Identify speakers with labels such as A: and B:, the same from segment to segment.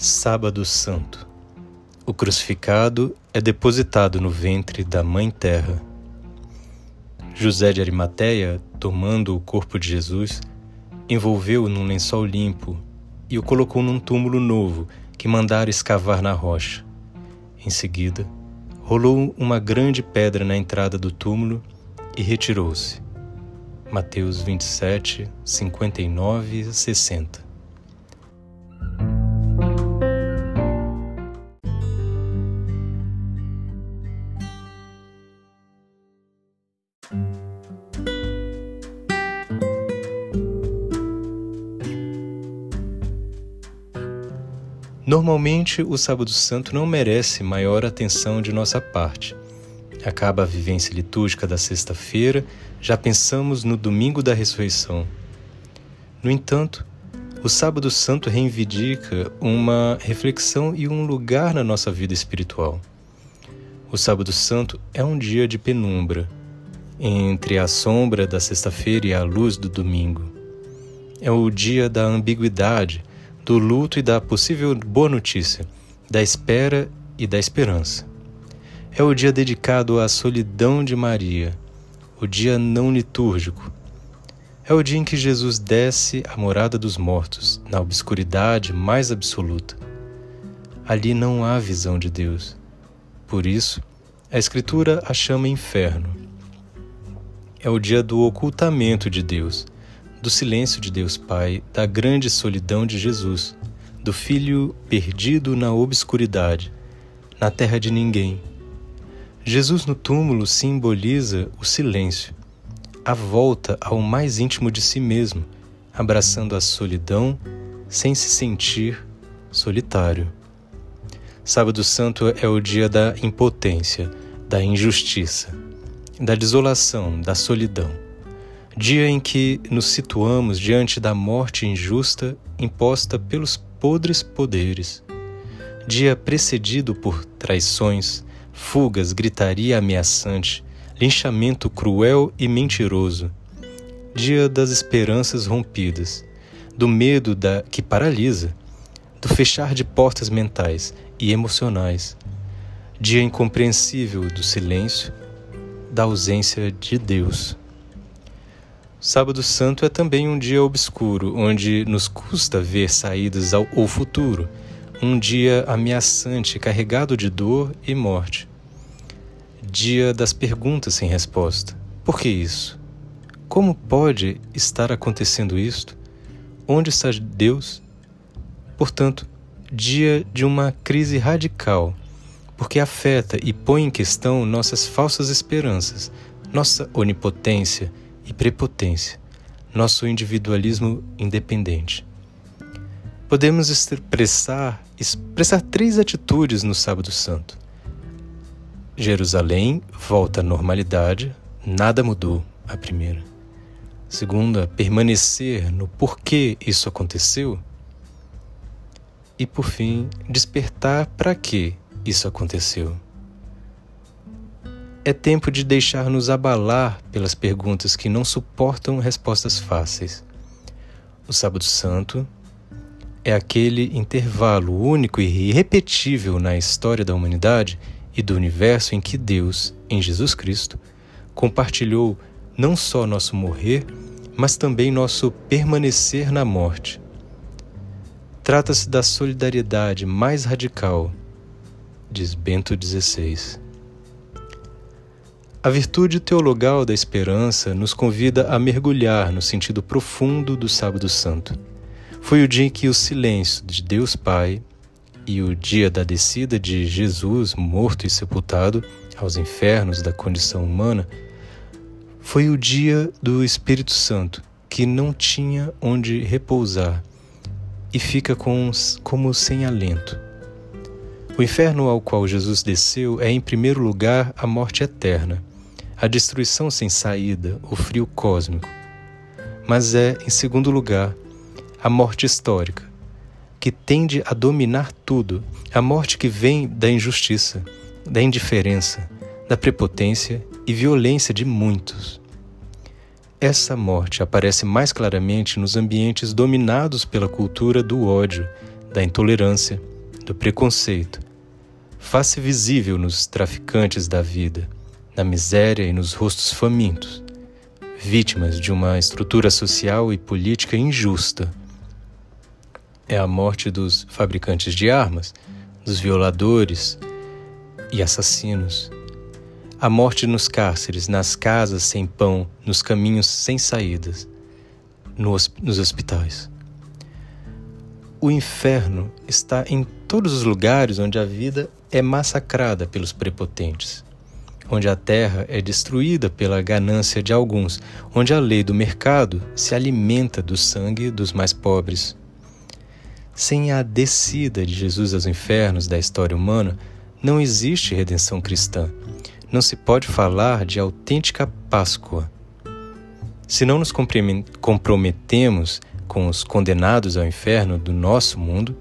A: Sábado Santo. O crucificado é depositado no ventre da Mãe Terra. José de Arimateia, tomando o corpo de Jesus, envolveu-o num lençol limpo e o colocou num túmulo novo que mandara escavar na rocha. Em seguida, rolou uma grande pedra na entrada do túmulo e retirou-se. Mateus 27, 59 e 60. Normalmente, o Sábado Santo não merece maior atenção de nossa parte. Acaba a vivência litúrgica da sexta-feira, já pensamos no domingo da ressurreição. No entanto, o Sábado Santo reivindica uma reflexão e um lugar na nossa vida espiritual. O Sábado Santo é um dia de penumbra, entre a sombra da sexta-feira e a luz do domingo. É o dia da ambiguidade, do luto e da possível boa notícia, da espera e da esperança. É o dia dedicado à solidão de Maria, o dia não litúrgico. É o dia em que Jesus desce à morada dos mortos, na obscuridade mais absoluta. Ali não há visão de Deus. Por isso, a Escritura a chama inferno. É o dia do ocultamento de Deus do silêncio de Deus Pai, da grande solidão de Jesus, do Filho perdido na obscuridade, na terra de ninguém. Jesus no túmulo simboliza o silêncio, a volta ao mais íntimo de si mesmo, abraçando a solidão sem se sentir solitário. Sábado Santo é o dia da impotência, da injustiça, da desolação, da solidão dia em que nos situamos diante da morte injusta imposta pelos podres poderes, dia precedido por traições, fugas, gritaria ameaçante, linchamento cruel e mentiroso, dia das esperanças rompidas, do medo da que paralisa, do fechar de portas mentais e emocionais, dia incompreensível do silêncio, da ausência de Deus. Sábado Santo é também um dia obscuro, onde nos custa ver saídas ao, ao futuro, um dia ameaçante, carregado de dor e morte. Dia das perguntas sem resposta. Por que isso? Como pode estar acontecendo isto? Onde está Deus? Portanto, dia de uma crise radical, porque afeta e põe em questão nossas falsas esperanças, nossa onipotência e prepotência, nosso individualismo independente. Podemos expressar, expressar três atitudes no Sábado Santo. Jerusalém volta à normalidade, nada mudou, a primeira. Segunda, permanecer no porquê isso aconteceu. E por fim, despertar para que isso aconteceu. É tempo de deixar-nos abalar pelas perguntas que não suportam respostas fáceis. O Sábado Santo é aquele intervalo único e irrepetível na história da humanidade e do universo em que Deus, em Jesus Cristo, compartilhou não só nosso morrer, mas também nosso permanecer na morte. Trata-se da solidariedade mais radical, diz Bento XVI. A virtude teologal da esperança nos convida a mergulhar no sentido profundo do Sábado Santo. Foi o dia em que o silêncio de Deus Pai e o dia da descida de Jesus, morto e sepultado, aos infernos da condição humana, foi o dia do Espírito Santo, que não tinha onde repousar e fica com, como sem alento. O inferno ao qual Jesus desceu é, em primeiro lugar, a morte eterna a destruição sem saída, o frio cósmico. Mas é, em segundo lugar, a morte histórica, que tende a dominar tudo, a morte que vem da injustiça, da indiferença, da prepotência e violência de muitos. Essa morte aparece mais claramente nos ambientes dominados pela cultura do ódio, da intolerância, do preconceito, faz-se visível nos traficantes da vida, na miséria e nos rostos famintos, vítimas de uma estrutura social e política injusta. É a morte dos fabricantes de armas, dos violadores e assassinos. A morte nos cárceres, nas casas sem pão, nos caminhos sem saídas, nos hospitais. O inferno está em todos os lugares onde a vida é massacrada pelos prepotentes, onde a terra é destruída pela ganância de alguns, onde a lei do mercado se alimenta do sangue dos mais pobres. Sem a descida de Jesus aos infernos da história humana, não existe redenção cristã. Não se pode falar de autêntica Páscoa. Se não nos comprometemos com os condenados ao inferno do nosso mundo,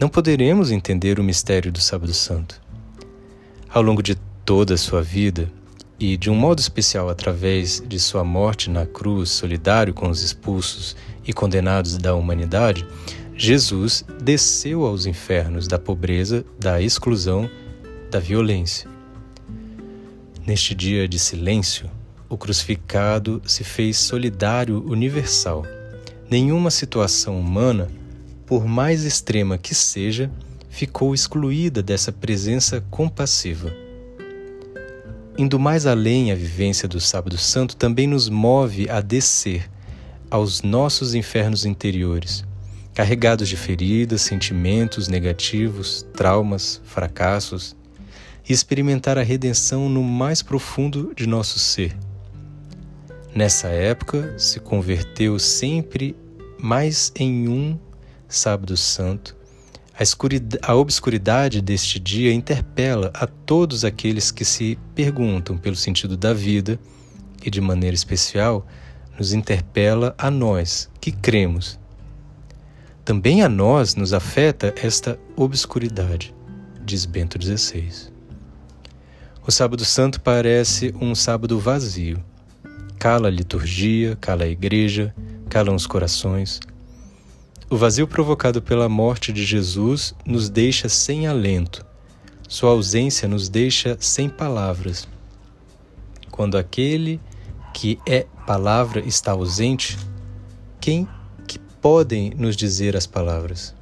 A: não poderemos entender o mistério do Sábado Santo. Ao longo de toda a sua vida, e de um modo especial através de sua morte na cruz, solidário com os expulsos e condenados da humanidade, Jesus desceu aos infernos da pobreza, da exclusão, da violência. Neste dia de silêncio, o crucificado se fez solidário universal. Nenhuma situação humana por mais extrema que seja, ficou excluída dessa presença compassiva. Indo mais além, a vivência do Sábado Santo também nos move a descer aos nossos infernos interiores, carregados de feridas, sentimentos negativos, traumas, fracassos, e experimentar a redenção no mais profundo de nosso ser. Nessa época, se converteu sempre mais em um Sábado Santo, a, a obscuridade deste dia interpela a todos aqueles que se perguntam pelo sentido da vida e, de maneira especial, nos interpela a nós que cremos. Também a nós nos afeta esta obscuridade, diz Bento XVI. O Sábado Santo parece um sábado vazio. Cala a liturgia, cala a igreja, calam os corações o vazio provocado pela morte de Jesus nos deixa sem alento. Sua ausência nos deixa sem palavras. Quando aquele que é palavra está ausente, quem que podem nos dizer as palavras?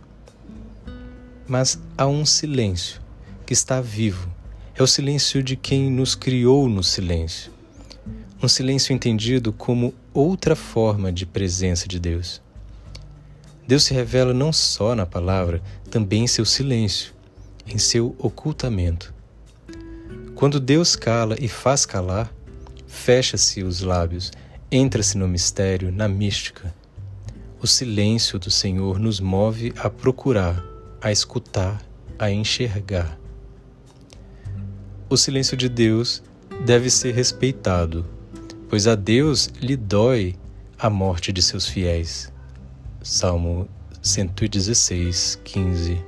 A: Mas há um silêncio que está vivo. É o silêncio de quem nos criou no silêncio. Um silêncio entendido como outra forma de presença de Deus. Deus se revela não só na palavra, também em seu silêncio, em seu ocultamento. Quando Deus cala e faz calar, fecha-se os lábios, entra-se no mistério, na mística. O silêncio do Senhor nos move a procurar, a escutar, a enxergar. O silêncio de Deus deve ser respeitado, pois a Deus lhe dói a morte de seus fiéis. Salmo 116, 15.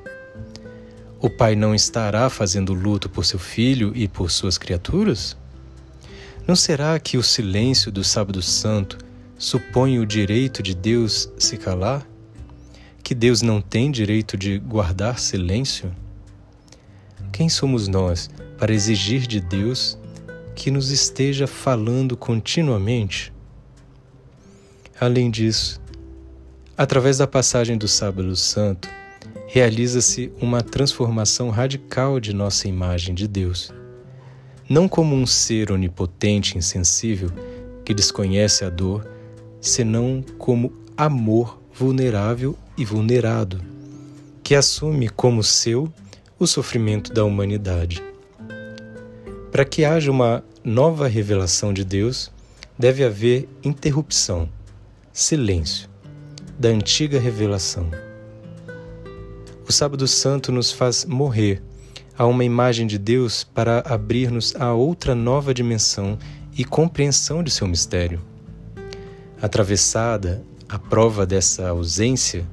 A: O pai não estará fazendo luto por seu filho e por suas criaturas? Não será que o silêncio do Sábado Santo supõe o direito de Deus se calar? Que Deus não tem direito de guardar silêncio? Quem somos nós para exigir de Deus que nos esteja falando continuamente? Além disso, Através da passagem do Sábado Santo, realiza-se uma transformação radical de nossa imagem de Deus. Não como um ser onipotente e insensível que desconhece a dor, senão como amor vulnerável e vulnerado, que assume como seu o sofrimento da humanidade. Para que haja uma nova revelação de Deus, deve haver interrupção, silêncio da antiga revelação. O Sábado Santo nos faz morrer a uma imagem de Deus para abrir-nos a outra nova dimensão e compreensão de seu mistério. Atravessada a prova dessa ausência,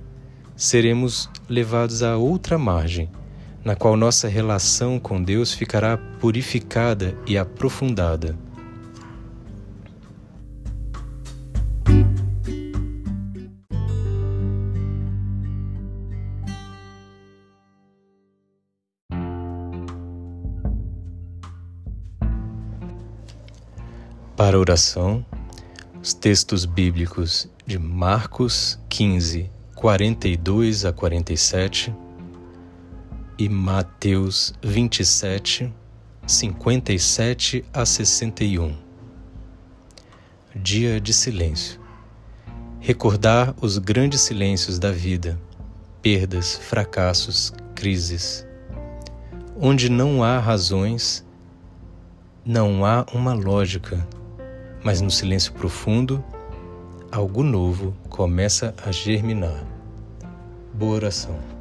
A: seremos levados a outra margem, na qual nossa relação com Deus ficará purificada e aprofundada. Para a oração, os textos bíblicos de Marcos 15, 42 a 47 e Mateus 27, 57 a 61. Dia de silêncio. Recordar os grandes silêncios da vida, perdas, fracassos, crises. Onde não há razões, não há uma lógica mas no silêncio profundo, algo novo começa a germinar. Boa oração.